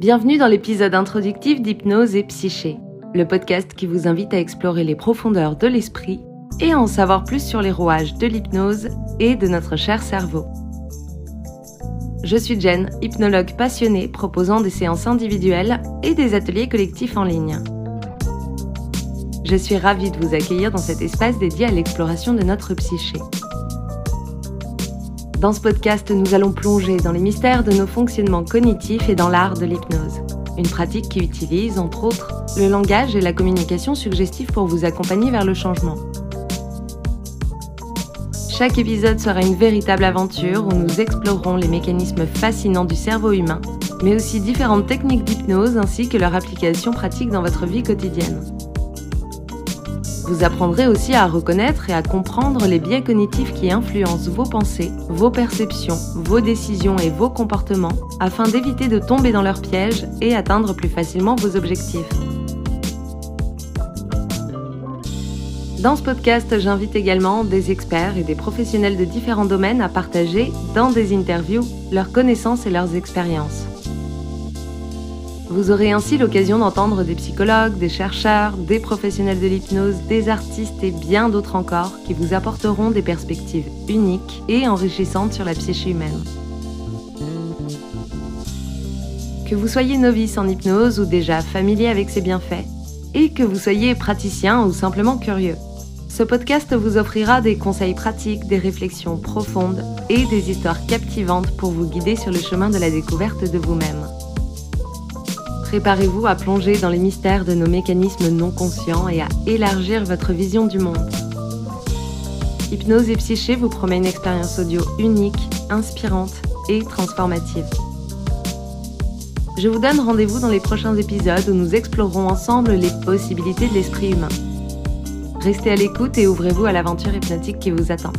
Bienvenue dans l'épisode introductif d'Hypnose et Psyché, le podcast qui vous invite à explorer les profondeurs de l'esprit et à en savoir plus sur les rouages de l'hypnose et de notre cher cerveau. Je suis Jen, hypnologue passionnée proposant des séances individuelles et des ateliers collectifs en ligne. Je suis ravie de vous accueillir dans cet espace dédié à l'exploration de notre psyché. Dans ce podcast, nous allons plonger dans les mystères de nos fonctionnements cognitifs et dans l'art de l'hypnose. Une pratique qui utilise, entre autres, le langage et la communication suggestive pour vous accompagner vers le changement. Chaque épisode sera une véritable aventure où nous explorerons les mécanismes fascinants du cerveau humain, mais aussi différentes techniques d'hypnose ainsi que leur application pratique dans votre vie quotidienne. Vous apprendrez aussi à reconnaître et à comprendre les biais cognitifs qui influencent vos pensées, vos perceptions, vos décisions et vos comportements afin d'éviter de tomber dans leurs pièges et atteindre plus facilement vos objectifs. Dans ce podcast, j'invite également des experts et des professionnels de différents domaines à partager, dans des interviews, leurs connaissances et leurs expériences. Vous aurez ainsi l'occasion d'entendre des psychologues, des chercheurs, des professionnels de l'hypnose, des artistes et bien d'autres encore qui vous apporteront des perspectives uniques et enrichissantes sur la psyché humaine. Que vous soyez novice en hypnose ou déjà familier avec ses bienfaits, et que vous soyez praticien ou simplement curieux, ce podcast vous offrira des conseils pratiques, des réflexions profondes et des histoires captivantes pour vous guider sur le chemin de la découverte de vous-même. Préparez-vous à plonger dans les mystères de nos mécanismes non conscients et à élargir votre vision du monde. Hypnose et Psyché vous promet une expérience audio unique, inspirante et transformative. Je vous donne rendez-vous dans les prochains épisodes où nous explorerons ensemble les possibilités de l'esprit humain. Restez à l'écoute et ouvrez-vous à l'aventure hypnotique qui vous attend.